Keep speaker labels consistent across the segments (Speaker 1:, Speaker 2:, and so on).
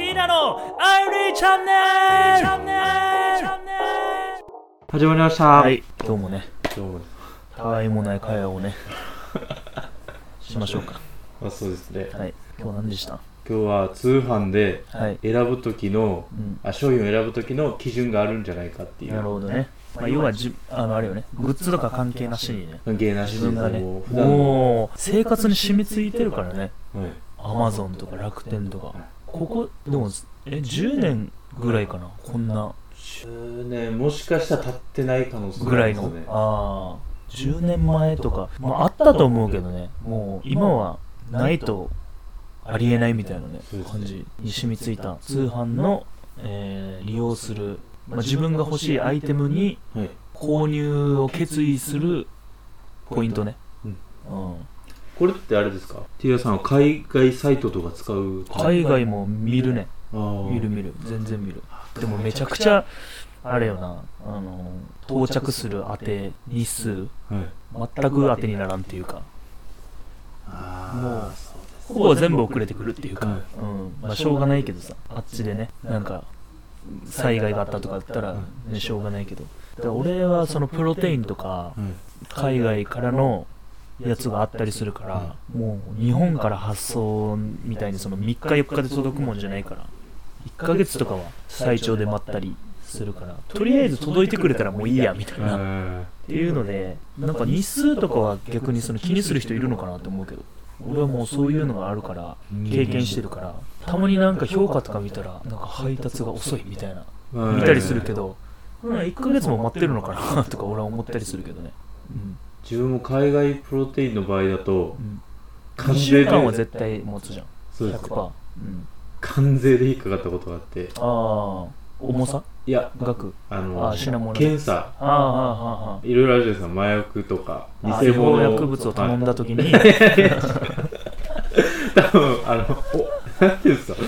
Speaker 1: キーナのアイリーチャンネル
Speaker 2: 始まりました。
Speaker 1: はい、今日もね、
Speaker 2: どうも。
Speaker 1: たわいもない会話をね、しましょうか。
Speaker 2: あ、そうですね。
Speaker 1: はい、今日何でした？
Speaker 2: 今日は通販で
Speaker 1: はい。
Speaker 2: 選ぶ時の、
Speaker 1: うん、
Speaker 2: あ商品を選ぶ時の基準があるんじゃないかっていう。
Speaker 1: なるほどね。まあ、要はじ、あの、あれよね、グッズとか関係なしにね、
Speaker 2: 関係なしで
Speaker 1: 自分がね、
Speaker 2: もう普段の
Speaker 1: もう、生活に染みついてるからね、
Speaker 2: はい
Speaker 1: アマゾンとか楽天とか。ここ、でも、え、10年ぐらいかな、こんな。
Speaker 2: 10年もしかしたら経ってない可能性
Speaker 1: ぐらいの、
Speaker 2: あ。
Speaker 1: ああ、10年前とか、まあ、あったと思うけどね、もう、今はないとありえないみたいなね、感じに染みついた。通販の、えー利用する、まあ、自分が欲しいアイテムに
Speaker 2: はい。
Speaker 1: 購入を決意するポイントね。
Speaker 2: うん。
Speaker 1: うん
Speaker 2: これってあれですか？ティアさんは海外サイトとか使う
Speaker 1: 海外も見るね。見る見る。全然見る。でもめちゃくちゃ、あれよな、あの、到着する当て日数、
Speaker 2: はい。
Speaker 1: 全く当てにならんっていうか、
Speaker 2: あ
Speaker 1: もうほぼ全部遅れてくるっていうか、
Speaker 2: はい
Speaker 1: うん。まあしょうがないけどさ、あっちでね、なんか、災害があったとかだったら、ね、しょうがないけど。俺はそのプロテインとか、
Speaker 2: はい
Speaker 1: 海外からのやつがあったりするから、もう日本から発送みたいにその3日4日で届くもんじゃないから1ヶ月とかは最長で待ったりするからとりあえず届いてくれたらもういいやみたいな。っ
Speaker 2: は
Speaker 1: ていうのでなんか日数とかは逆にその気にする人いるのかなと思うけど俺はもうそういうのがあるから経験してるからたまになんか評価とか見たらなんか配達が遅いみたいな
Speaker 2: はい
Speaker 1: 見たりするけど、うん、1ヶ月も待ってるのかなとか俺は思ったりするけどね。うん
Speaker 2: 自分も海外プロテインの場合だと
Speaker 1: うん。
Speaker 2: 関
Speaker 1: 2週間は
Speaker 2: 税で
Speaker 1: 絶対持つじゃん。
Speaker 2: そうです。
Speaker 1: 100%、うん、
Speaker 2: 関税で引っかかったことがあって。
Speaker 1: ああ重さ？
Speaker 2: いや
Speaker 1: 額？
Speaker 2: あの
Speaker 1: あ品物。
Speaker 2: 検査。
Speaker 1: ああああああ
Speaker 2: いろいろあるじゃないですか。麻薬とか
Speaker 1: あ違法薬物を頼ん
Speaker 2: だ
Speaker 1: だ時に、
Speaker 2: 多分あのおなんていうんですか？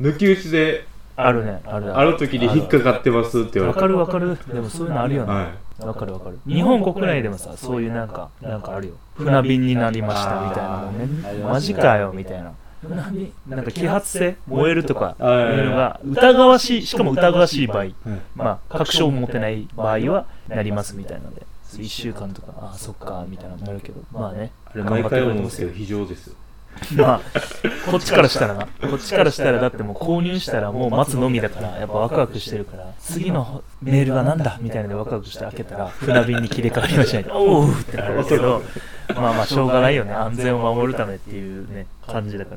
Speaker 2: 抜き打ちで
Speaker 1: あるねある
Speaker 2: ある。時に引っかかってますって言われて。
Speaker 1: わかるわかる。でもそういうのあるよね。
Speaker 2: は
Speaker 1: わかるわかる。日本国内でもさそういうなんかなんか。あるよ。船便になりましたみたいなね。マジかよみたいな。な。んか揮発性燃えるとか。
Speaker 2: い
Speaker 1: うのが疑わしいしかも疑わしい場合。
Speaker 2: はい
Speaker 1: まあ確証を持てない場合はなりますみたいな。ので。1週間とか。ああそっかみたいなのなるけど。まあね。
Speaker 2: あれ毎回思うんですけど非常ですよ
Speaker 1: まあ こっちからしたらなこっちからしたらだってもう購入したらもう待つのみだからやっぱワクワクしてるから次のメールはなんだ？みたいなのでワクワクして開けたら船便に切り替わりましたね。おう。ってなるけど まあまあしょうがないよね。安全を守るためっていうね感じだから。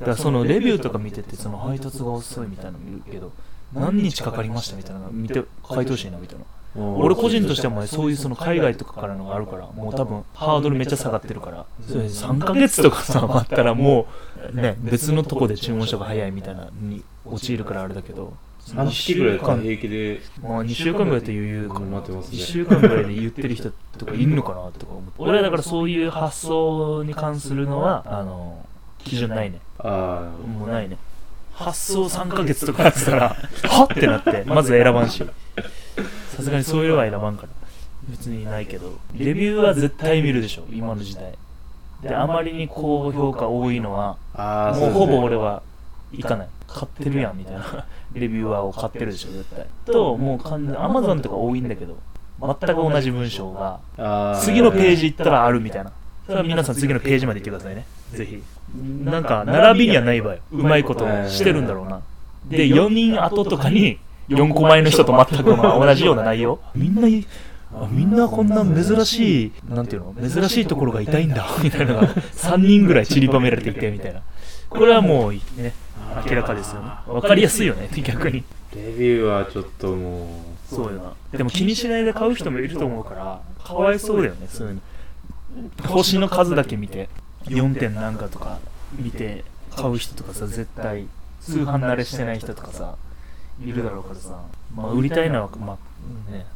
Speaker 1: だからそのレビューとか見ててその配達が遅いみたいなの見るけど何日かかりましたみたいなの見て書いてほしいなみたいな俺個人としてはもうそういうその海外とかからのがあるからもう多分ハードルめっちゃ下がってるから。それ3ヶ月とかさ待ったらもうね別のとこで注文した方が早いみたいなのに陥るからあれだけど。
Speaker 2: 半月ぐらいだったら
Speaker 1: 間
Speaker 2: 平気で。
Speaker 1: まあ2週間ぐらいって余裕か
Speaker 2: うん
Speaker 1: な
Speaker 2: ね。
Speaker 1: 1週間ぐらいで言ってる人とかいるのかなとか思って。俺はだからそういう発想に関するのはあの基準ないね。
Speaker 2: あ
Speaker 1: もうないね発送3ヶ月とかだったら はっってなってまず選ばんし。さすがにそういうのは選ばんから別にないけど。レビューは絶対見るでしょ今の時代。であまりに高評価多いのはもうほぼ俺は行かない。買ってるやんみたいな。レビューアーを買ってるでしょ絶対。ともう完全アマゾンとか多いんだけど全く同じ文章が次のページ行ったらあるみたいな。それは皆さん次のページまで行ってくださいね。ぜひ。なんか、並びにはないわよ。うまいことしてるんだろうな。で、4人後とかに、4個前の人と全くまあ同じような内容。みんなみんなこんな珍しい、なんていうの？珍しいところが痛いんだ、みたいなのが3人ぐらい散りばめられていて、みたいな。これはもうね、明らかですよね。わかりやすいよね、逆に。
Speaker 2: レビューはちょっともう
Speaker 1: そうよな。でも気にしないで買う人もいると思うから、かわいそうだよね、そういうの。星の数だけ見て、4点なんかとか見て買う人とかさ、絶対、通販慣れしてない人とかさ、いるだろうからさ、まあ売りたいのは、まあね、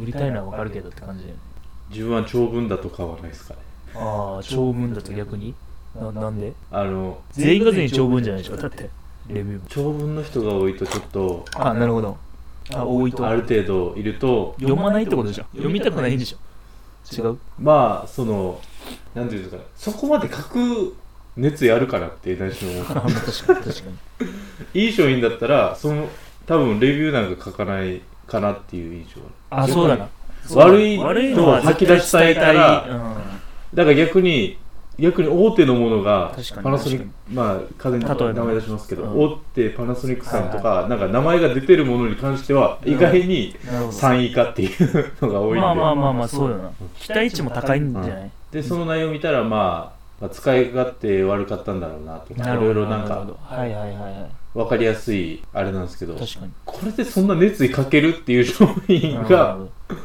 Speaker 1: 売りたいのはわかるけどって感じだよね。
Speaker 2: 自分は長文だと買わないですかね
Speaker 1: ああ、長文だと逆に？ななんで？
Speaker 2: あの
Speaker 1: 全員が全員長文じゃないでしょ、だって、レビューも。
Speaker 2: 長文の人が多いとちょっと
Speaker 1: あ、なるほど。あ、多いと。
Speaker 2: ある程度いると
Speaker 1: 読まないってことでしょ。読みたくないんでしょ。違う？
Speaker 2: まあそのなんていうんですかね。そこまで書く熱意あるからって大事に思う。
Speaker 1: あまあ確かに確かに。
Speaker 2: いい商品だったらその多分レビューなんか書かないかなっていう印象。
Speaker 1: あそうだな。
Speaker 2: 悪い
Speaker 1: 悪いのは
Speaker 2: 吐き出したい
Speaker 1: たい。うん
Speaker 2: だから逆に逆に大手のものが
Speaker 1: 確かに
Speaker 2: パナソニックまあ風に
Speaker 1: 例えば
Speaker 2: 名前出しますけど、
Speaker 1: うん。
Speaker 2: 大手パナソニックさんとか、なんか名前が出てるものに関しては意外に
Speaker 1: なるほど。
Speaker 2: 3位以下っていうのが多いんで、
Speaker 1: まあまあまあまあそうよな。期待値も高いんじゃない？
Speaker 2: でその内容を見たら、まあ、まあ使い勝手悪かったんだろうなとかいろいろなんか
Speaker 1: はいはいはいはい。
Speaker 2: 分かりやすいあれなんですけど
Speaker 1: 確かに。
Speaker 2: これでそんな熱意かけるっていう商品が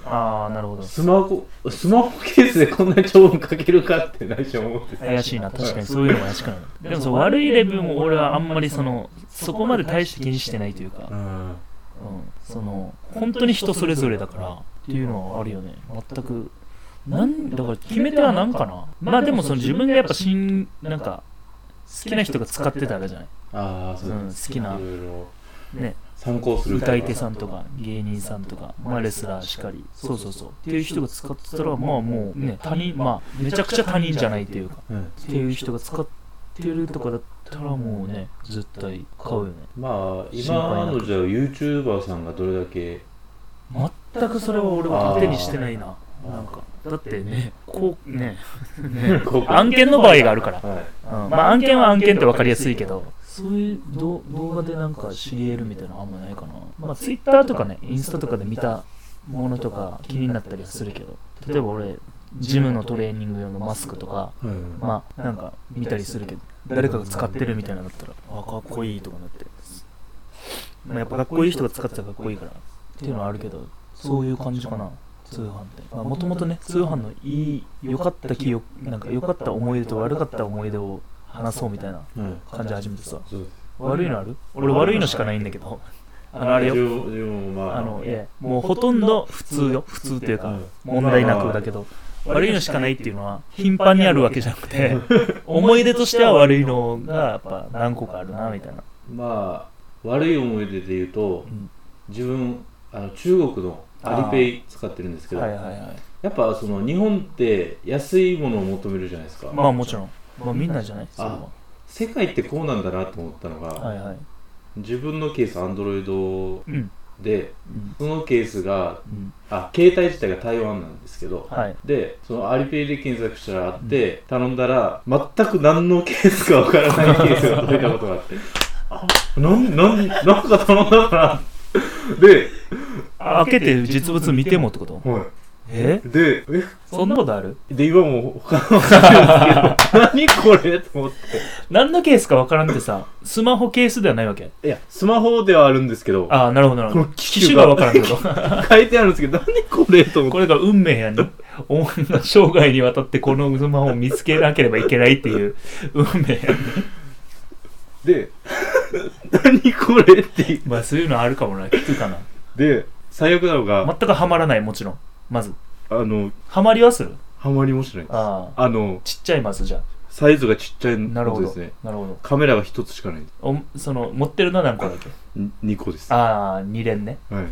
Speaker 1: ああなるほど。
Speaker 2: スマホスマホケースでこんなに長文かけるかって内緒思って
Speaker 1: 怪しいな確かに。そういうのも怪しくなるでもそう悪いレビューも俺はあんまりそのそこまで大して気にしてないというか、
Speaker 2: うん。
Speaker 1: うん、その本当に人それぞれだからっていうのはあるよね。全くなんだから決め手は何かな？まあでもその自分がやっぱしんなんか好きな人が使ってたらじゃない？
Speaker 2: ああそう
Speaker 1: うん好きな。い
Speaker 2: ろいろ
Speaker 1: ね。
Speaker 2: 参考する
Speaker 1: 歌い手さんとか芸人さんとか、まあ、レスラーしかり。そうそうそう。っていう人が使ってたらまあもうね他人まあめちゃくちゃ他人じゃないというか。
Speaker 2: うん
Speaker 1: っていう人が使ってるとかだったらもうね絶対買うよね。
Speaker 2: まあ今のじゃあ YouTuber さんがどれだけ？
Speaker 1: 全くそれは俺は手にしてないななんかだってねこうね 案件の場合があるから、
Speaker 2: はい。
Speaker 1: うん。まあ案件は案件って分かりやすいけどそういう動動画でなんか知り得るみたいなのあんまないかな。まあ Twitter とかねインスタとかで見たものとか気になったりはするけど例えば俺ジムのトレーニング用のマスクとか
Speaker 2: はい。
Speaker 1: まあなんか見たりするけど誰かが使ってるみたいなのだったらあかっこいいとかなって、まあ、やっぱかっこいい人が使ってたらかっこいいから。っていうのはあるけどそういう感じかな通販ってもともとね通販のいい良かった記憶なんか良かった思い出と悪かった思い出を話そうみたいな
Speaker 2: はい
Speaker 1: 感じ始めてさ。悪いのある？俺悪いのしかないんだけど。あのあれよ。
Speaker 2: あ
Speaker 1: あのいや。もうほとんど普通よ。普通っていうか
Speaker 2: はい
Speaker 1: 問題なくだけど。悪いのしかないっていうのは頻繁にあるわけじゃなくて思い出としては悪いのがやっぱ何個かあるなみたいな、
Speaker 2: まあ悪い思い出で言うと
Speaker 1: うん。
Speaker 2: 自分あの中国のアリペイ使ってるんですけど
Speaker 1: はいはいはい。
Speaker 2: やっぱその日本って安いものを求めるじゃないですか。
Speaker 1: まあもちろん、まあ、みんなじゃないそれは
Speaker 2: 世界ってこうなんだなと思ったのが、
Speaker 1: はいはい。
Speaker 2: 自分のケースアンドロイド
Speaker 1: うん。
Speaker 2: で
Speaker 1: うん。
Speaker 2: そのケースが
Speaker 1: うん。
Speaker 2: あ携帯自体が台湾なんですけど
Speaker 1: はい。
Speaker 2: でそのアリペイで検索したらあって、頼んだら全く何のケースかわからないケースが届いたことがあってあなんなんなんか頼んだかなで、
Speaker 1: あ開けて実物見てもってこと？
Speaker 2: は
Speaker 1: え？
Speaker 2: い、でえ？
Speaker 1: そんなことある？
Speaker 2: で今も他の話ですけど。何これ？と思って。
Speaker 1: 何のケースかわからんってさスマホケースではないわけ？
Speaker 2: いやスマホではあるんですけど。
Speaker 1: ああなるほどなるほど。
Speaker 2: この
Speaker 1: 機種がわからんってこと。
Speaker 2: 書いてあるんですけど。何これ？と思って。
Speaker 1: これが運命やに。お前が生涯にわたってこのスマホを見つけなければいけないっていう 運命やに。
Speaker 2: で何これって
Speaker 1: まあそういうのあるかもな。聞くかな。
Speaker 2: で最悪なのが、
Speaker 1: 全くハマらないもちろん。まず。
Speaker 2: あの
Speaker 1: ハマりはする？
Speaker 2: ハマりもしないです。
Speaker 1: ああ。
Speaker 2: あの
Speaker 1: ちっちゃいまずじゃ
Speaker 2: サイズがちっちゃい
Speaker 1: あなるほ
Speaker 2: ですね
Speaker 1: なるほど。
Speaker 2: カメラが一つしかない。
Speaker 1: おその持ってるのは何個だっけ
Speaker 2: ？2個です。
Speaker 1: ああ2連ね。
Speaker 2: はい。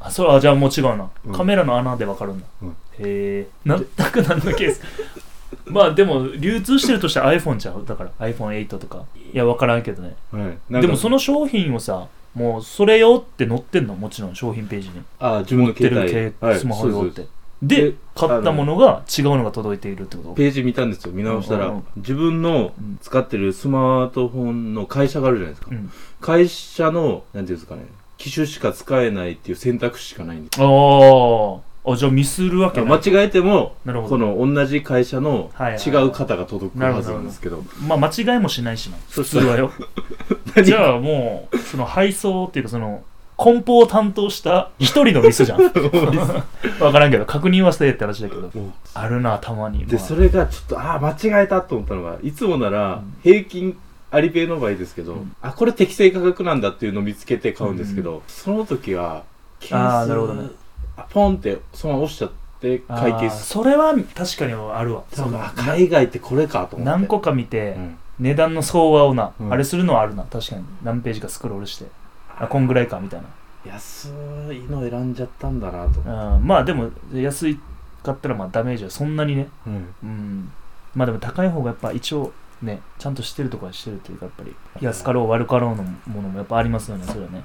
Speaker 1: あそれはじゃあもう違うな、
Speaker 2: うん。
Speaker 1: カメラの穴でわかるんだ、
Speaker 2: うん。
Speaker 1: へえ。全く何のケース。まあでも流通してるとしたら iPhone ちゃう？だから iPhone8 とか。いや分からんけどね。
Speaker 2: はい。なんか
Speaker 1: でもその商品をさもうそれ用って載ってんのもちろん商品ページに。
Speaker 2: あ自分の
Speaker 1: 持ってる
Speaker 2: 携帯。
Speaker 1: スマホ用
Speaker 2: そうです
Speaker 1: ってで
Speaker 2: で
Speaker 1: 買ったものが違うのが届いているってこと？
Speaker 2: ページ見たんですよ。見直したら、
Speaker 1: うんうんうん。
Speaker 2: 自分の
Speaker 1: うん。
Speaker 2: 使ってるスマートフォンの会社があるじゃないですか、
Speaker 1: うん。
Speaker 2: 会社のなんていうんですかね。機種しか使えないっていう選択肢しかないんです
Speaker 1: あーあじゃあミスるわけ
Speaker 2: 間違えても
Speaker 1: なるほど。
Speaker 2: この同じ会社の違う方が届くはずなんですけど。
Speaker 1: まあ間違いもしないしな。
Speaker 2: そ
Speaker 1: 普通はよ。
Speaker 2: 何？
Speaker 1: じゃあもうその配送っていうかその梱包を担当した一人のミスじゃん。わからんけど確認はしてって話だけど。あるなたまに。
Speaker 2: で
Speaker 1: まあ。
Speaker 2: それがちょっとああ間違えたと思ったのがいつもなら
Speaker 1: うん。
Speaker 2: 平均アリペイの場合ですけど、
Speaker 1: うん。
Speaker 2: あこれ適正価格なんだっていうのを見つけて買うんですけど、その時はケーポンってそのまま押しちゃって会計す
Speaker 1: それは確かにあるわ。
Speaker 2: そう
Speaker 1: その
Speaker 2: あ海外ってこれかと思って。
Speaker 1: 何個か見て、
Speaker 2: うん。
Speaker 1: 値段の相場をな、
Speaker 2: うん。
Speaker 1: あれするのはあるな。確かに。何ページかスクロールして。あこんぐらいかみたい
Speaker 2: 安いの選んじゃったんだなと
Speaker 1: な、うん、まあでも安いかったらまあダメージはそんなにね。
Speaker 2: うん。
Speaker 1: うん。まあでも高い方がやっぱ一応ねちゃんとしてるとこはしてるというかやっぱり。安かろう悪かろうのものもやっぱありますよねそれはね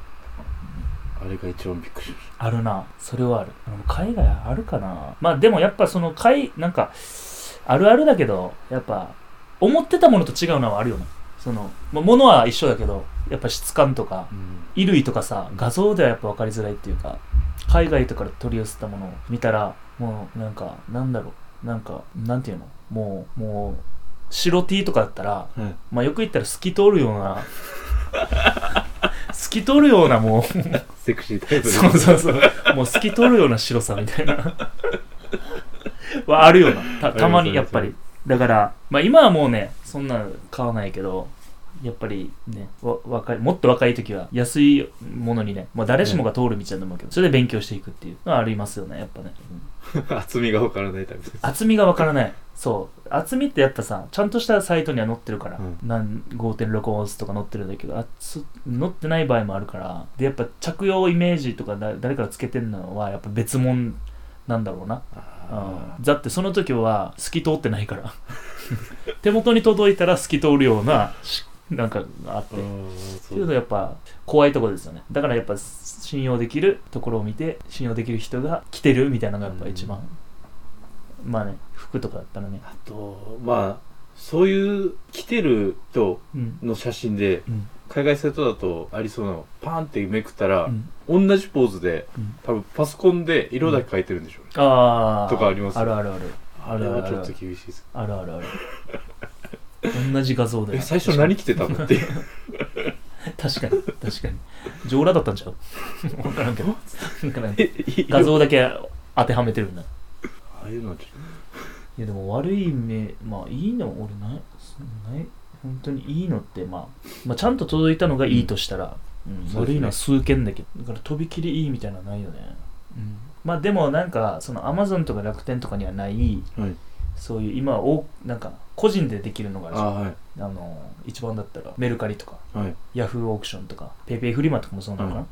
Speaker 2: あれが一番びっくりしまし
Speaker 1: あるな。それはある。海外あるかな。まあでもやっぱその海なんかあるあるだけどやっぱ思ってたものと違うのはあるよね。その、まあ、物は一緒だけどやっぱ質感とか
Speaker 2: た、うん。
Speaker 1: 衣類とかさ画像ではやっぱ分かりづらいっていうか海外とかで取り寄せたものを見たらもうなんかなんだろう。なんかなんていうの？もうもう白 T とかだったら
Speaker 2: はい
Speaker 1: まあよく言ったら透き通るような透き通るようなもう
Speaker 2: セクシータイプで
Speaker 1: そうそうそう。もう透き通るような白さみたいな。はあるよな。たたまにやっぱり。だからまあ今はもうねそんな買わないけどやっぱりねわ若いもっと若い時は安いものにね、まあ、誰しもが通る道だと思うけど、それで勉強していくっていうのはありますよねやっぱね、うん。
Speaker 2: 厚みがわからないタイプです
Speaker 1: 厚みがわからない。そう。厚みってやっぱさちゃんとしたサイトには載ってるから、
Speaker 2: うん。
Speaker 1: なん5.6オンスとか載ってるんだけど厚載ってない場合もあるから。でやっぱ着用イメージとかだ誰かがつけてるのはやっぱ別物なんだろうな、
Speaker 2: あ
Speaker 1: うん、だってその時は透き通ってないから。手元に届いたら透き通るようなし なんかがあって、
Speaker 2: ーう
Speaker 1: いう
Speaker 2: そう。
Speaker 1: のはやっぱ怖いところですよね。だからやっぱ信用できるところを見て信用できる人が来てるみたいなのがやっぱ一番、まあね服とかだったらね。
Speaker 2: あとまあそういう来てる人
Speaker 1: うん。
Speaker 2: の写真で
Speaker 1: うん。
Speaker 2: 海外サイトだとありそうなの。パーンってめくったら、
Speaker 1: うん。
Speaker 2: 同じポーズで
Speaker 1: うん。
Speaker 2: 多分パソコンで色だけ変えてるんでしょうね、
Speaker 1: ああ
Speaker 2: とかあります
Speaker 1: あるあるある。
Speaker 2: あれはちょっと厳しいです。
Speaker 1: あるあるある同じ画像で
Speaker 2: え最初何着てたの？って
Speaker 1: 確かに確かに。上裸だったんちゃう？分からんけど。画像だけ当てはめてるんだ
Speaker 2: ああいうのちょっ
Speaker 1: いやでも悪い目まあいいの？俺ないない本当にいいのって、まあ、まあちゃんと届いたのがいいとしたら、うん悪いのは数件だけどだからとびきりいいみたいなのはないよね、うん、まあでもなんかそのアマゾンとか楽天とかにはない
Speaker 2: とはい。
Speaker 1: そういう今おなんか個人でできるのがあるじゃん。
Speaker 2: あはい。
Speaker 1: あの一番だったらメルカリとか
Speaker 2: はい。
Speaker 1: ヤフーオークションとかペイペイフリマとかもそうなのかな、
Speaker 2: うん。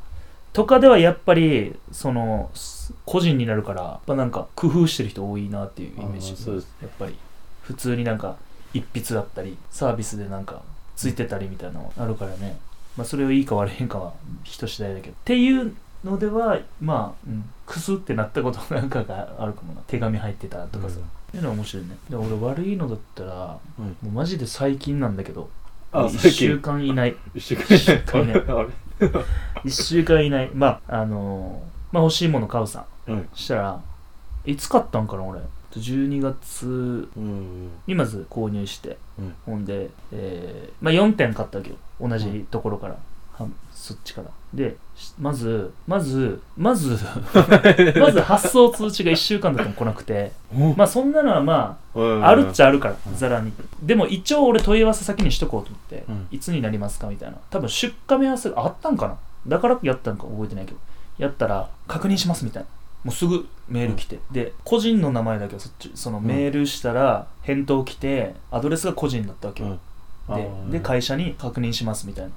Speaker 1: とかではやっぱりそのす個人になるからやっぱなんか工夫してる人多いなっていうイメージ。
Speaker 2: そうです。
Speaker 1: やっぱり普通になんか一筆だったりサービスでなんかついてたりみたいなのあるからね、まあ、それをいいか悪いかは人次第だけど。っていうのではまあ、うん、クスってなったことなんかがあるかもな。手紙入ってたとかさ、
Speaker 2: うん
Speaker 1: っていうのは面白いね。で俺悪いのだったら
Speaker 2: はい。
Speaker 1: もうマジで最近なんだけど
Speaker 2: あ
Speaker 1: 1週
Speaker 2: 最近。
Speaker 1: 間以内。
Speaker 2: 一週間
Speaker 1: 一週間ね
Speaker 2: あれ。
Speaker 1: 1週間以内。まああのーまあ欲しいもの買うさ。
Speaker 2: はい。
Speaker 1: したらいつ買ったんかな俺。12月。
Speaker 2: うん。
Speaker 1: にまず購入して、
Speaker 2: うん
Speaker 1: ほんで、えーまあ、4点買ったわけよ。同じところから、はそっちから。でしまずまずまず まず発送通知が1週間だっても来なくて。まあそんなのはまああるっち
Speaker 2: ゃ
Speaker 1: ゃあるから
Speaker 2: うん。
Speaker 1: ざらに。でも一応俺問い合わせ先にしとこうと思って、
Speaker 2: うん。
Speaker 1: いつになりますかみたいな。多分出荷目安があったんかな。だからやったんか覚えてないけど。やったら確認しますみたいな。もうすぐメール来て、で個人の名前だけどそっちそのメールしたら返答来てアドレスが個人だったわけよ、でで会社に確認しますみたいな。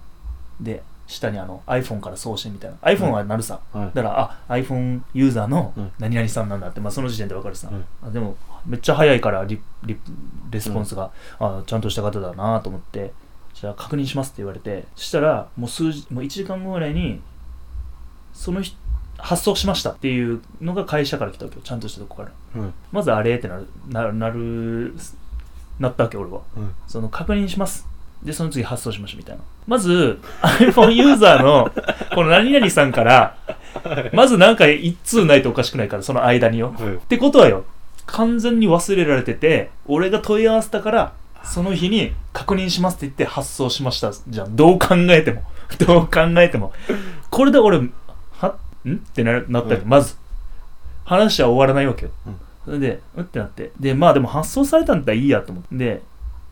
Speaker 1: で下にあの iPhone から送信みたいな。iPhone はなるさ、
Speaker 2: はい。
Speaker 1: だからあ iPhone ユーザーの
Speaker 2: うん。
Speaker 1: 何々さんなんだって、まあ、その時点で分かるさ、
Speaker 2: うん。
Speaker 1: あでもめっちゃ早いからリリレスポンスが、あちゃんとした方だなと思ってじゃあ確認しますって言われてそしたらもう数時もう1時間後ぐらいにその日発送しましたっていうのが会社から来たわけよ。ちゃんとしたとこから。
Speaker 2: うん。
Speaker 1: まずあれってなるななるなったわけ俺は。
Speaker 2: うん。
Speaker 1: その確認しますでその次発送しましたみたいな。まず iPhone ユーザーの この何々さんからまずなんか一通ないとおかしくないからその間によ。
Speaker 2: はい。
Speaker 1: ってことはよ完全に忘れられてて俺が問い合わせたからその日に確認しますって言って発送しましたじゃん。どう考えても。どう考えても。これで俺はん？ってななったわけ、
Speaker 2: うん。
Speaker 1: まず。話は終わらないわけよ、
Speaker 2: うん。
Speaker 1: それでうんってなって。でまあでも発送されたんだったらいいやと思って。で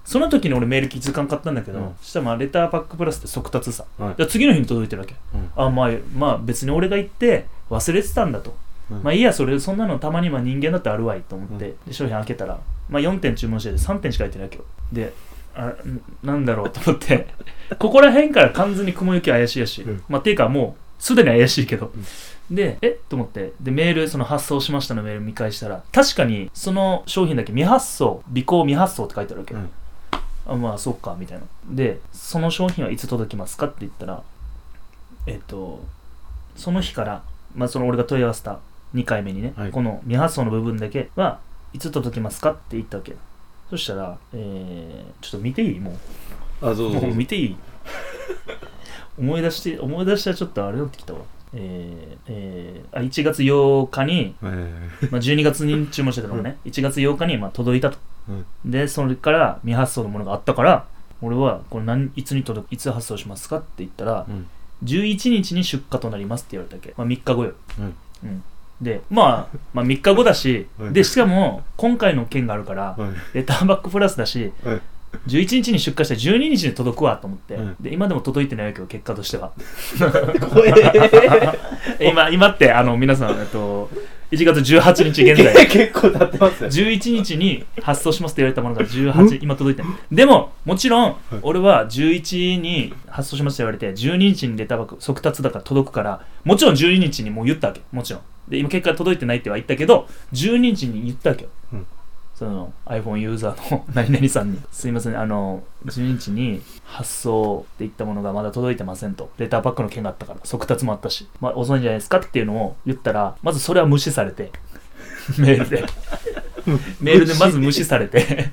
Speaker 1: その時に俺メール気づかんかったんだけど、
Speaker 2: うん。
Speaker 1: そしたらまあレターパックプラスって速達さ、
Speaker 2: はい。
Speaker 1: じゃあ次の日に届いてるわけ。
Speaker 2: うん。
Speaker 1: あまあまあ別に俺が言って忘れてたんだと。
Speaker 2: うん。
Speaker 1: まあいいや、それ、そんなのたまには人間だってあるわいと思って、で商品開けたら、まあ4点注文してて3点しか入ってないけど。で、あんなんだろうと思って、ここら辺から完全に雲行き怪しいやし、
Speaker 2: うん。
Speaker 1: まあっていうかもう、すでに怪しいけど。で、え？と思って、で、メール、その発送しましたのメール見返したら、確かにその商品だけ未発送、尾行未発送って書いてあるわけ。
Speaker 2: うん
Speaker 1: あまあそっかみたいな。でその商品はいつ届きますかって言ったらえっとその日からまあその俺が問い合わせた2回目にね、
Speaker 2: はい。
Speaker 1: この未発送の部分だけはいつ届きますかって言ったわけ。そしたら、えー、ちょっと見ていい？も
Speaker 2: あ、そう
Speaker 1: う
Speaker 2: そう
Speaker 1: もう見ていい？思い出して思い出したらちょっとあれになってきたわ。えーえー、あ1月8日に、
Speaker 2: はいはいはい。
Speaker 1: まあ、12月に注文してたのがね、1月8日にまあ届いたと。
Speaker 2: うん
Speaker 1: でそれから未発送のものがあったから俺はこれ何いつに届くいつ発送しますかって言ったら
Speaker 2: うん。
Speaker 1: 11日に出荷となりますって言われたわけ、まあ、3日後よ、
Speaker 2: うん。
Speaker 1: うん、で、まあ、まあ3日後だし、
Speaker 2: はい
Speaker 1: でしかも今回の件があるから
Speaker 2: はい
Speaker 1: レターバックプラスだし
Speaker 2: はい
Speaker 1: 11日に出荷して12日に届くわと思って、
Speaker 2: うん。
Speaker 1: で今でも届いてないわけよ結果としては。今今ってあの皆さんえっと1月18日現在
Speaker 2: 結構経ってますよ
Speaker 1: 11日に発送しますって言われたものが18、今届いて。でも、もちろん、俺は11に発送しますって言われて、12日にレターバック、速達だから届くから、もちろん12日にもう言ったわけ。もちろん。で、今結果届いてないっては言ったけど、12日に言ったわけよ。
Speaker 2: うん
Speaker 1: その iPhone ユーザーの何々さんに、すいません、あの、12日に発送って言ったものがまだ届いてませんと。レターバックの件があったから、速達もあったし、まあ遅いんじゃないですかっていうのを言ったら、まずそれは無視されて、メールで。メールでまず無視されて。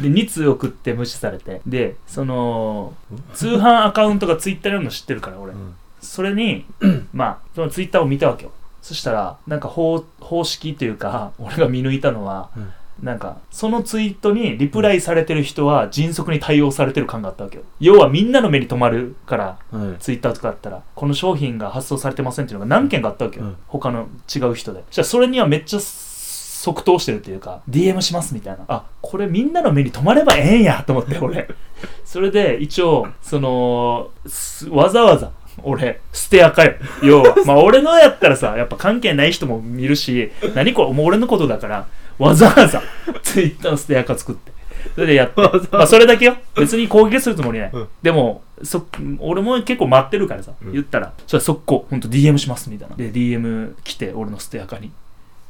Speaker 1: で2通送って無視されて。でその通販アカウントがツイッターにあるの知ってるから俺。
Speaker 2: うん。
Speaker 1: それにまあそのツイッターを見たわけよそしたらなんか方方式というか俺が見抜いたのは
Speaker 2: うん。
Speaker 1: なんかそのツイートにリプライされてる人は迅速に対応されてる感があったわけよ。要はみんなの目に留まるから
Speaker 2: はい
Speaker 1: ツイッターとかだったらこの商品が発送されてませんっていうのが何件かあったわけよ、
Speaker 2: うん。
Speaker 1: 他の違う人で。そしたらそれにはめっちゃ即答してるっていうか DM しますみたいな。あこれみんなの目に留まればええんやと思って俺。それで一応そのすわざわざ俺ステアかよ。要は。まあ俺のやったらさやっぱ関係ない人も見るし何これもう俺のことだからわざわざツイッターのステアカ作って。それでやって。まあそれだけよ。別に攻撃するつもりない、
Speaker 2: うん。
Speaker 1: でもそ俺も結構待ってるからさ、
Speaker 2: うん。
Speaker 1: 言ったらそれ速攻ほんと DM しますみたいな。で DM 来て俺のステアカに。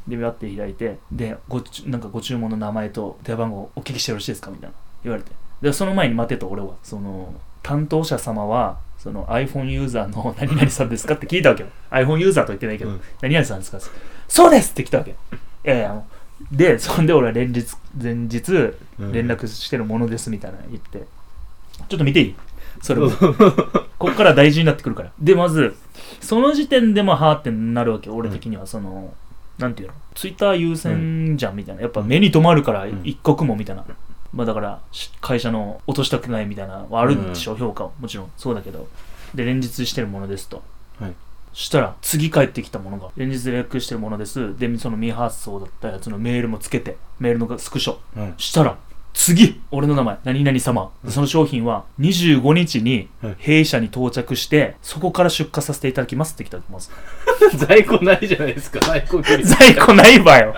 Speaker 1: でバって開いてでごちなんかご注文の名前と電話番号お聞きしてよろしいですかみたいな。言われて。でその前に待てと俺は。その担当者様はその iPhone ユーザーの 何々さんですか？って聞いたわけよ。iPhone ユーザーとは言ってないけど、
Speaker 2: うん。
Speaker 1: 何々さんですか？そうです！って来たわけ。いやいでそんで俺は連日前日
Speaker 2: うん。
Speaker 1: 連絡してるものですみたいなの言って。ちょっと見ていい？それも。こっから大事になってくるから。でまずその時点でもはーってなるわけ俺的にはその、なんていうの？ツイッター優先じゃんみたいな。やっぱ目に留まるから
Speaker 2: ん。
Speaker 1: 一刻もみたいな、まあだからし会社の落としたくないみたいなあるんでしょ、評価は。もちろん。そうだけど。で連日してるものですと。
Speaker 2: はい。
Speaker 1: したら次帰ってきたものが。連日連絡してるものです。でその未発送だったやつのメールもつけてメールのスクショ。
Speaker 2: はい。
Speaker 1: したら次俺の名前何々様。その商品は25日に
Speaker 2: はい。
Speaker 1: 弊社に到着してそこから出荷させていただきますって来たきます。
Speaker 2: 在庫ないじゃないですか。在庫
Speaker 1: 在庫ないわよ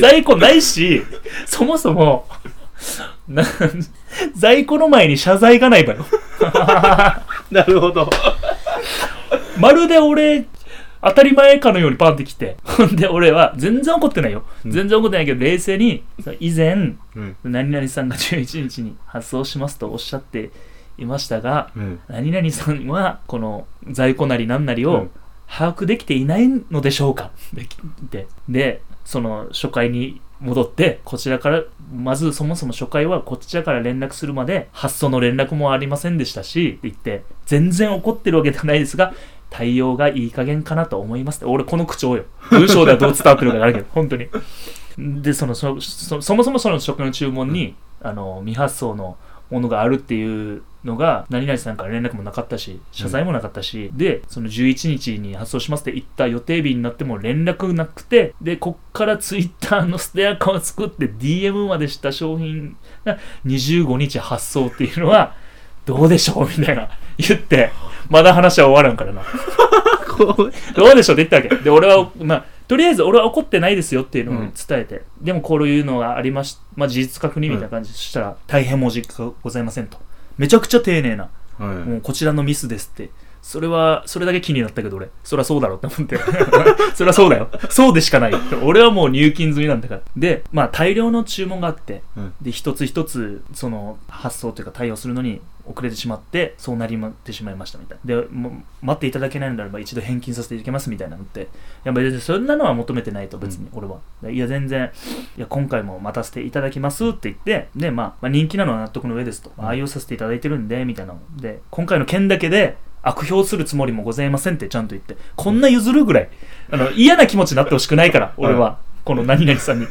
Speaker 1: 在庫ないしそもそもな在庫の前に謝罪がないわよ。
Speaker 2: なるほど。
Speaker 1: まるで俺当たり前かのようにパンって来て。ほんで俺は全然怒ってないよ、
Speaker 2: うん。
Speaker 1: 全然怒ってないけど冷静に以前
Speaker 2: うん。
Speaker 1: 何々さんが11日に発送しますとおっしゃっていましたが
Speaker 2: うん。
Speaker 1: 何々さんはこの在庫なり何なりを
Speaker 2: うん。
Speaker 1: 把握できていないのでしょうか？でででその初回に戻ってこちらからまずそもそも初回はこちらから連絡するまで発送の連絡もありませんでしたしって言って全然怒ってるわけではないですが対応がいい加減かなと思いますって。俺この口調よ。文章ではどう伝わってるか分からんけど 本当に。でそのそそそもそもその初回の注文に、あの未発送のものがあるっていうのが何々さんから連絡もなかったし謝罪もなかったし、でその11日に発送しますって言った予定日になっても連絡なくてでこっからツイッターのステアカを作って DM までした商品が25日発送っていうのはどうでしょうみたいな言ってまだ話は終わらんからな。どうでしょうって言ったわけ。で俺はまあとりあえず俺は怒ってないですよっていうのを伝えて、でもこういうのがありましまあ事実確認みたいな感じで、そしたら大変申し訳ございませんとめちゃくちゃ丁寧な
Speaker 2: はい
Speaker 1: もうこちらのミスですってそれは、それだけ気になったけど俺、そりゃそうだろうって思って。そりゃそうだよ。そうでしかない。俺はもう入金済みなんだから。で、まあ大量の注文があって、
Speaker 2: うん
Speaker 1: で、一つ一つ、その、発送というか対応するのに遅れてしまって、そうなりまってしまいましたみたいな。で、もう待っていただけないのであれば一度返金させていただきますみたいなのって、やっぱりそんなのは求めてないと別に俺は。いや、全然、いや、今回も待たせていただきますって言って、で、まあ、まあ、人気なのは納得の上ですと。まあ愛用させていただいてるんで、みたいなので、今回の件だけで、悪評するつもりもございませんってちゃんと言って、こんな譲るぐらい、あの、嫌な気持ちになってほしくないから、俺は。この何々さんに。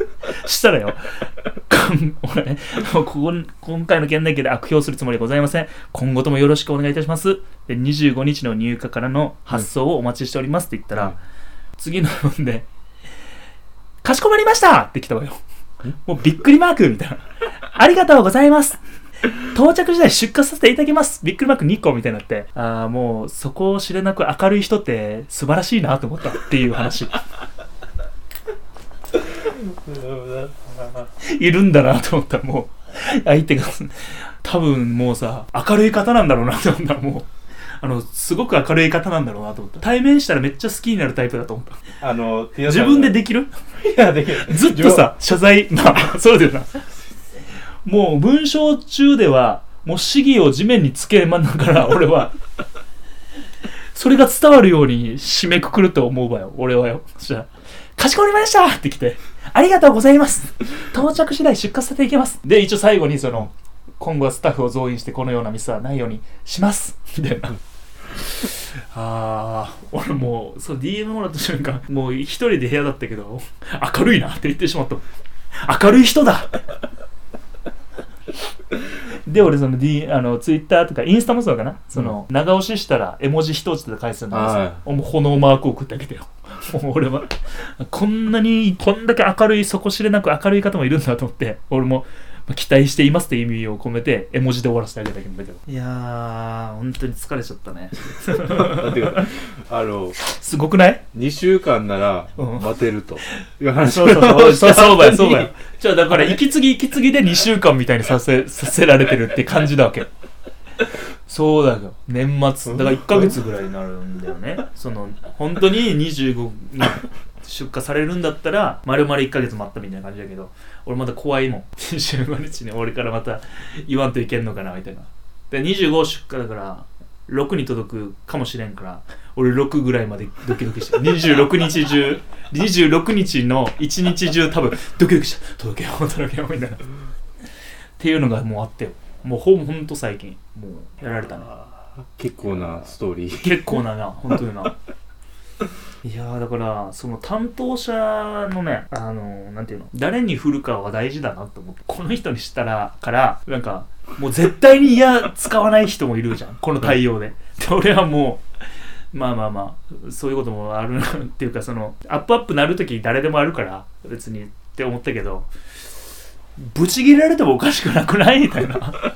Speaker 1: したらよ、俺、もう今回の件だけで悪評するつもりはございません。今後ともよろしくお願いいたします。で、25日の入荷からの発送をお待ちしておりますって言ったら、
Speaker 2: うん
Speaker 1: 次の分で、かしこまりましたって来たわよ。もうびっくりマークみたいな。ありがとうございます。到着時代出荷させていただきます。びっくりマーク2個みたいになって、ああ、もうそこを知れなく明るい人って素晴らしいなと思ったっていう話。いるんだなと思ったらもう、相手が、多分もうさ、明るい方なんだろうなと思ったらもう、あの、すごく明るい方なんだろうなと思った。対面したらめっちゃ好きになるタイプだと思った。
Speaker 2: あの、
Speaker 1: 自分でできる？
Speaker 2: いや、できる。
Speaker 1: ずっとさ、謝罪、まあ、そうだよな。もう文章中では、もう市議を地面につけまんながら、俺は、それが伝わるように締めくくると思うわよ、俺はよ。そしたら、かしこまりましたって来て、ありがとうございます。到着次第出荷させていきます。で、一応最後にその、今後はスタッフを増員してこのようなミスはないようにします。みたいな。ああ、俺もう、そう、DM もらった瞬間、もう一人で部屋だったけど、明るいなって言ってしまった。明るい人だ で、俺その、D、あの、ツイッターとかインスタもそうかな、その、長押ししたら絵文字一つで返すんです
Speaker 2: は
Speaker 1: よ。もう炎マーク送ってあげてよ。もう俺は、こんなに、こんだけ明るい、底知れなく明るい方もいるんだと思って、俺も、まあ期待していますって意味を込めて、絵文字で終わらせてあげたけど。いやー、本当に疲れちゃったね。
Speaker 2: あの、
Speaker 1: すごくない
Speaker 2: ？2週間なら
Speaker 1: うん
Speaker 2: 待てると。いう話
Speaker 1: そうそうそう、そうそうだよ、そうだよ
Speaker 2: に。
Speaker 1: じゃあだから、息継ぎ息継ぎで2週間みたいにさせ、させられてるって感じだわけ。そうだよ。年末。だから1ヶ月ぐらいになるんだよね。その、本当に25に出荷されるんだったら、丸々1ヶ月待ったみたいな感じだけど、俺まだ怖いもん。25日に俺からまた言わんといけんのかな、みたいな。で、25出荷だから、6に届くかもしれんから、俺6ぐらいまでドキドキして、26日中、26日の1日中多分ドキドキして、届けよう、届けよう、みたいな。っていうのがもうあってよ。もうほんほんと最近、もうやられたね。
Speaker 2: 結構なストーリー。
Speaker 1: 結構なな、本当にな。いやーだから、その担当者のね、あのなんていうの、誰に振るかは大事だなと思って、この人にしたら、から、なんか、もう絶対に嫌使わない人もいるじゃん、この対応で。で、俺はもう、まあまあまあ、そういうこともあるっていうか、その、アップアップなるとき誰でもあるから、別にって思ったけど、ブチ切れられてもおかしくなくないみたいな。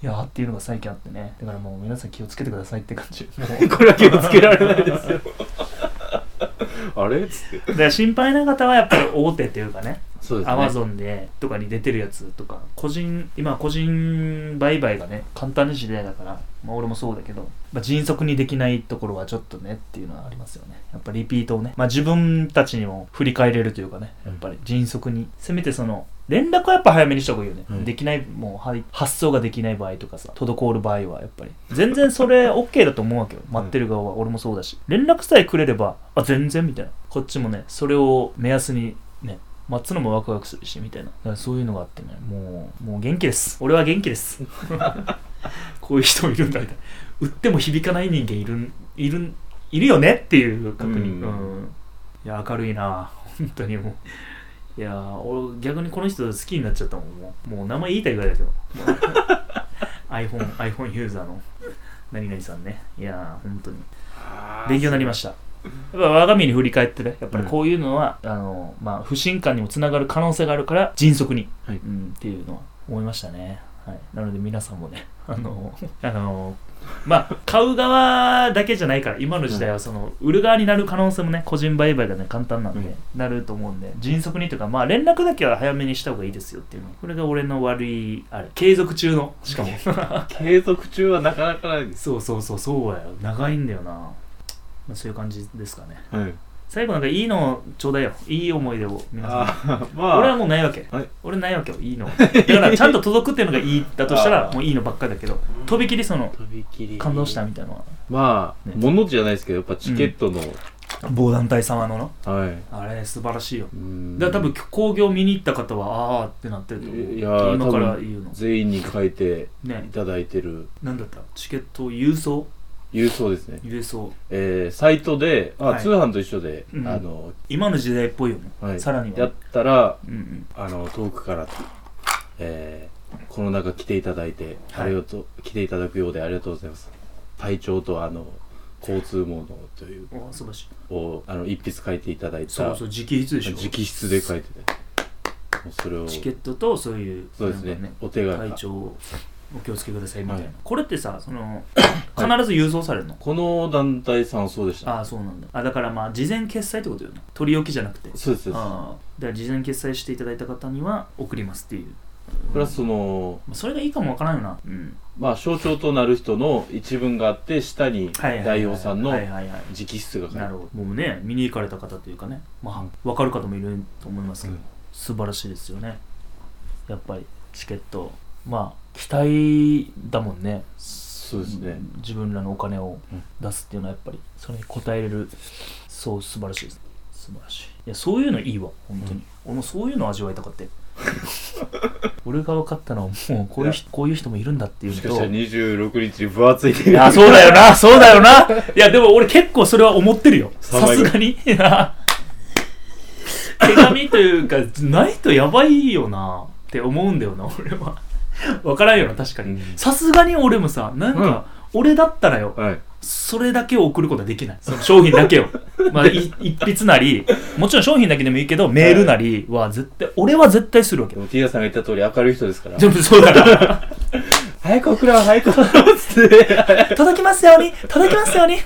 Speaker 1: いやーっていうのが最近あってね。だからもう皆さん気をつけてくださいって感じ。
Speaker 2: これは気をつけられないですよ。あれっつって。
Speaker 1: 心配な方はやっぱり大手っていうかね、
Speaker 2: そうですね。
Speaker 1: アマゾンでとかに出てるやつとか、個人、今個人売買がね、簡単な時代だから、まあ俺もそうだけど、まあ、迅速にできないところはちょっとねっていうのはありますよね。やっぱリピートをね、まあ自分たちにも振り返れるというかね、やっぱり迅速に、せめてその、連絡はやっぱ早めにした方がいいよね。
Speaker 2: うん
Speaker 1: できない、もうはい発送ができない場合とかさ、滞る場合はやっぱり。全然それ OK だと思うわけよ。待ってる側は、俺もそうだし。連絡さえくれれば、あ、全然みたいな。こっちもね、それを目安にね、待つのもワクワクするし、みたいな。そういうのがあってね、もう、もう元気です。俺は元気です。こういう人もいるんだみたいな。売っても響かない人間いる、いる、いるよねっていう確認。
Speaker 2: う
Speaker 1: うん。ん。いや、明るいな。本当にもう。いやー俺逆にこの人好きになっちゃったもんもう。もう名前言いたいぐらいだけど。iPhone, iPhone ユーザーの何々さんね。いやー本当に。勉強になりました。やっぱ我が身に振り返ってねやっぱりこういうのは、あのまあ、不信感にもつながる可能性があるから迅速に、
Speaker 2: はい。
Speaker 1: うん、っていうのは思いましたね、はい、なので皆さんもねあのあのまあ買う側だけじゃないから今の時代はその売る側になる可能性もね個人売買がね簡単なんで、
Speaker 2: うん。
Speaker 1: なると思うんで迅速にというかまあ連絡だけは早めにした方がいいですよっていうの。これが俺の悪いあれ継続中の。しかも。
Speaker 2: 継続中はなかなかない。
Speaker 1: そうそうそうそうやよ。長いんだよな、まあ、そういう感じですかね。
Speaker 2: はい。
Speaker 1: 最後なんかいいのちょうだいよ。いい思い出を皆さん。
Speaker 2: あーまあ、
Speaker 1: 俺はもうないわけ、
Speaker 2: はい。
Speaker 1: 俺ないわけよいいのだからちゃんと届くっていうのがいいだとしたら もういいのばっかりだけどとびきりその
Speaker 2: とびきり。
Speaker 1: 感動したみたいなのは。
Speaker 2: まあ、
Speaker 1: ね。
Speaker 2: ものじゃないですけど、やっぱチケットの、
Speaker 1: 某団体様の。な
Speaker 2: はい。
Speaker 1: あれ素晴らしいよ。
Speaker 2: うん。
Speaker 1: だから多分興行見に行った方はああってなってると思う。
Speaker 2: いやー
Speaker 1: 今から
Speaker 2: 多分
Speaker 1: 言うの。
Speaker 2: 全員に書いてい
Speaker 1: ね
Speaker 2: ただいてる。
Speaker 1: なんだった？チケット郵送？
Speaker 2: 郵送ですね。
Speaker 1: 郵送。
Speaker 2: えー、サイトで、あ、
Speaker 1: はい。
Speaker 2: 通販と一緒で、
Speaker 1: うん。
Speaker 2: あの、
Speaker 1: 今の時代っぽいよね、
Speaker 2: はい、
Speaker 1: さらには。
Speaker 2: やったら、
Speaker 1: うんうん。
Speaker 2: あの、遠くから、えー、この中来ていただいて、
Speaker 1: はい。
Speaker 2: ありがとう、来ていただくようでありがとうございます。体調と、あの、交通網のという、
Speaker 1: お素晴らしい。
Speaker 2: を、あの、一筆書いていただいた、
Speaker 1: そうそう直筆でしょ。
Speaker 2: 直筆で書いてて、もうそれを、
Speaker 1: チケットとそういう
Speaker 2: そうですね。
Speaker 1: なんか
Speaker 2: お手紙。
Speaker 1: 体調お気をつけくださいみたいな、
Speaker 2: はい。
Speaker 1: これってさその 必ず郵送されるの、
Speaker 2: この団体さんはそうでした。
Speaker 1: ああそうなんだ。あだからまあ事前決済ってことよね。取り置きじゃなくて。
Speaker 2: そうです。そうです。
Speaker 1: ああ。だから事前決済していただいた方には送りますっていう。
Speaker 2: プラスその、
Speaker 1: まあそれがいいかもわからんよな。うん。
Speaker 2: まあ、象徴となる人の一文があって、下に
Speaker 1: はいはいはい
Speaker 2: 代表さんの
Speaker 1: はいはいはい
Speaker 2: 直筆が書いてある。
Speaker 1: なるほど。もうね見に行かれた方というかね。まあ分かる方もいると思いますけど、
Speaker 2: うん。
Speaker 1: 素晴らしいですよね。やっぱりチケットまあ期待だもんね。
Speaker 2: そうですね。
Speaker 1: 自分らのお金を
Speaker 2: うん。
Speaker 1: 出すっていうのはやっぱりそれに応えれるそう素晴らしいです。素晴らしい。いやそういうのいいわ本当に、俺もそういうの味わいたかって 俺が分かったのはもうこういう人こういう人もいるんだっていうのと
Speaker 2: もしかしたら26日に分厚い
Speaker 1: いや、そうだよな、そうだよな。いや、でも俺結構それは思ってるよ。さすがに。手紙というか、ないとやばいよなって思うんだよな、俺は。わからんよな、確かに
Speaker 2: うん。
Speaker 1: さすがに俺もさ、なんか、俺だったらよ、
Speaker 2: はい。
Speaker 1: それだけを送ることはできない。その商品だけを。まあ、い一筆なり、もちろん商品だけでもいいけど、メールなりは絶対、俺は絶対するわけ
Speaker 2: で。も、ティアさんが言った通り明るい人ですから。
Speaker 1: でもそうだな。
Speaker 2: 早く送ろう、早く送ろうっつって。
Speaker 1: 届きますように届きますように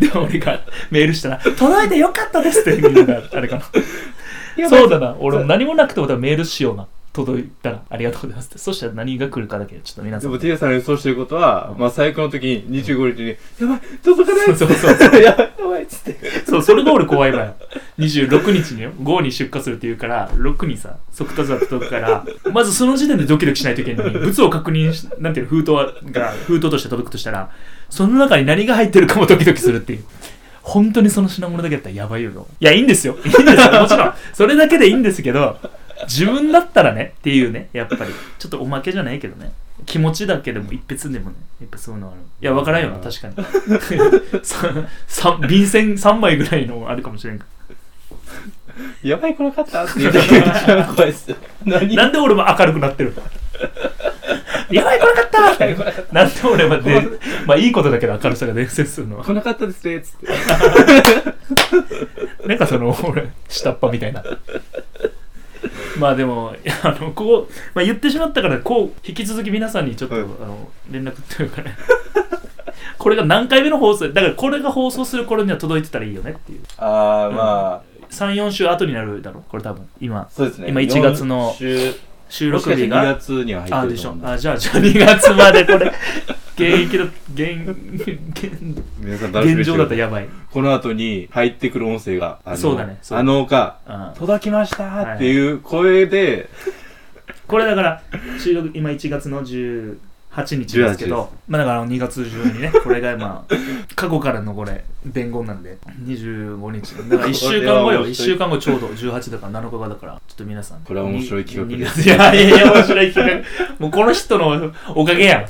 Speaker 1: でも俺がメールしたら、届いてよかったですってみんながあれかな。そうだな、俺も何もなくても多分メールしような。届いたらありがとうございますって。そしたら何が来るかだけちょっと皆さん。
Speaker 2: でも、ティアさんが予想してることは、まあ、最悪の時に25日に、やばい、届かない
Speaker 1: そう
Speaker 2: って。
Speaker 1: そうそう。
Speaker 2: やばい、やばいっつって。
Speaker 1: そう、それが俺怖い場合。26日によ、5に出荷するって言うから、6にさ、速達が届くから、まずその時点でドキドキしないといけないのに、物を確認し、なんていうの、封筒が、封筒として届くとしたら、その中に何が入ってるかもドキドキするっていう。本当にその品物だけだったらやばいよ。いや、いいんですよ。いいんですよ。もちろん。それだけでいいんですけど、自分だったらね、っていうね、やっぱり。ちょっとおまけじゃないけどね。気持ちだけでも一筆でもね、やっぱそういうのある。いや、わからんよな、確かに。便箋3枚ぐらいのあるかもしれんか
Speaker 2: やばい、これ買って言う怖いっす
Speaker 1: なんで俺も明るくなってるの？やばい、来なかったなんで俺まで、まあいいことだけど明るさが伝説するのは。
Speaker 2: 来なかったですね、つって。
Speaker 1: なんかその、俺、下っ端みたいな。まあでも、あの、こう、まあ言ってしまったから、こう、引き続き皆さんにちょっと、
Speaker 2: はい
Speaker 1: あの、連絡というかね。これが何回目の放送だからこれが放送する頃には届いてたらいいよねっていう。
Speaker 2: あー、まあ、
Speaker 1: 3、4週後になるだろこれ多分。今。
Speaker 2: そうですね。
Speaker 1: 今1月の
Speaker 2: 4週
Speaker 1: 収
Speaker 2: もしかして2
Speaker 1: 録日が。
Speaker 2: 月には入
Speaker 1: あでしょ
Speaker 2: ってると思うんで。
Speaker 1: あじゃあじゃあ2月までこれ現役の現現現状
Speaker 2: だ
Speaker 1: ったらやばい、
Speaker 2: この後に入ってくる音声が、あの。
Speaker 1: そうだね。そう。
Speaker 2: あのか、
Speaker 1: うん、
Speaker 2: 届きましたっていう声で、
Speaker 1: これだから収録今1月の18日ですけ
Speaker 2: 18
Speaker 1: どまあだから2月中にねこれがまあ過去からのこれ伝言なんで。25日。だから1週間後よ。1
Speaker 2: これは面白い。
Speaker 1: 週間後ちょうど18だから7日後だからちょっと皆さん。
Speaker 2: これは面白い企画
Speaker 1: いやいやいや面白い企画。もうこの人のおかげやん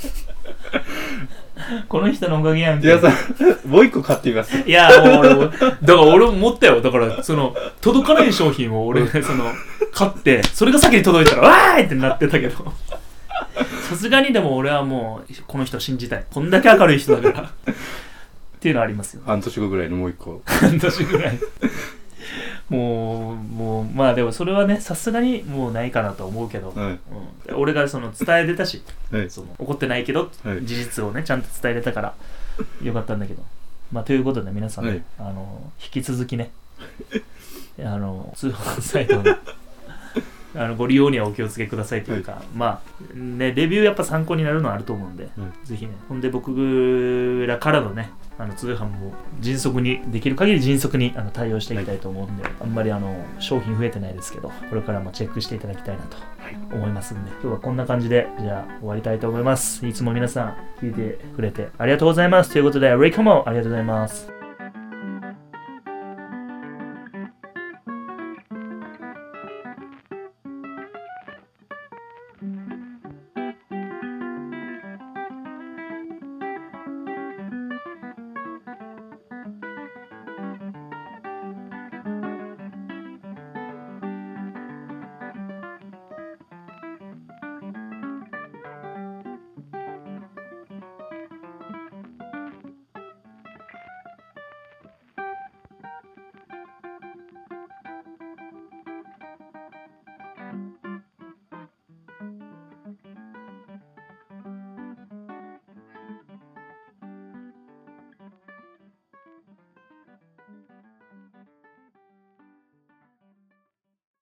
Speaker 1: この人のおかげやんけ
Speaker 2: 皆さん、もう一個買ってみます。
Speaker 1: いや、もう俺も、だから俺も持ったよ。だから、その、届かない商品を俺、その、買って、それが先に届いたら、わーいってなってたけど、さすがにでも俺はもう、この人信じたい。こんだけ明るい人だから。っていうのはありますよ。
Speaker 2: 半年後ぐらいのもう一個。
Speaker 1: 半年ぐらい。もうもうまあでもそれはねさすがにもうないかなと思うけど、
Speaker 2: はい。
Speaker 1: うん、俺がその伝えれたし
Speaker 2: はい。
Speaker 1: その怒ってないけど、
Speaker 2: はい。
Speaker 1: 事実をねちゃんと伝えれたからよかったんだけど。まあということで皆さんね、
Speaker 2: はい。
Speaker 1: あの引き続きね あの通販サイトの あのご利用にはお気をつけくださいというか、まあねレビューやっぱ参考になるのはあると思うんで、ぜひねほんで僕らからのねあの通販も迅速にできる限り迅速にあの対応していきたいと思うんで、あんまりあの商品増えてないですけどこれからもチェックしていただきたいなと思いますんで。今日はこんな感じでじゃあ終わりたいと思います。いつも皆さん聞いてくれてありがとうございます。ということでレイカモありがとうございます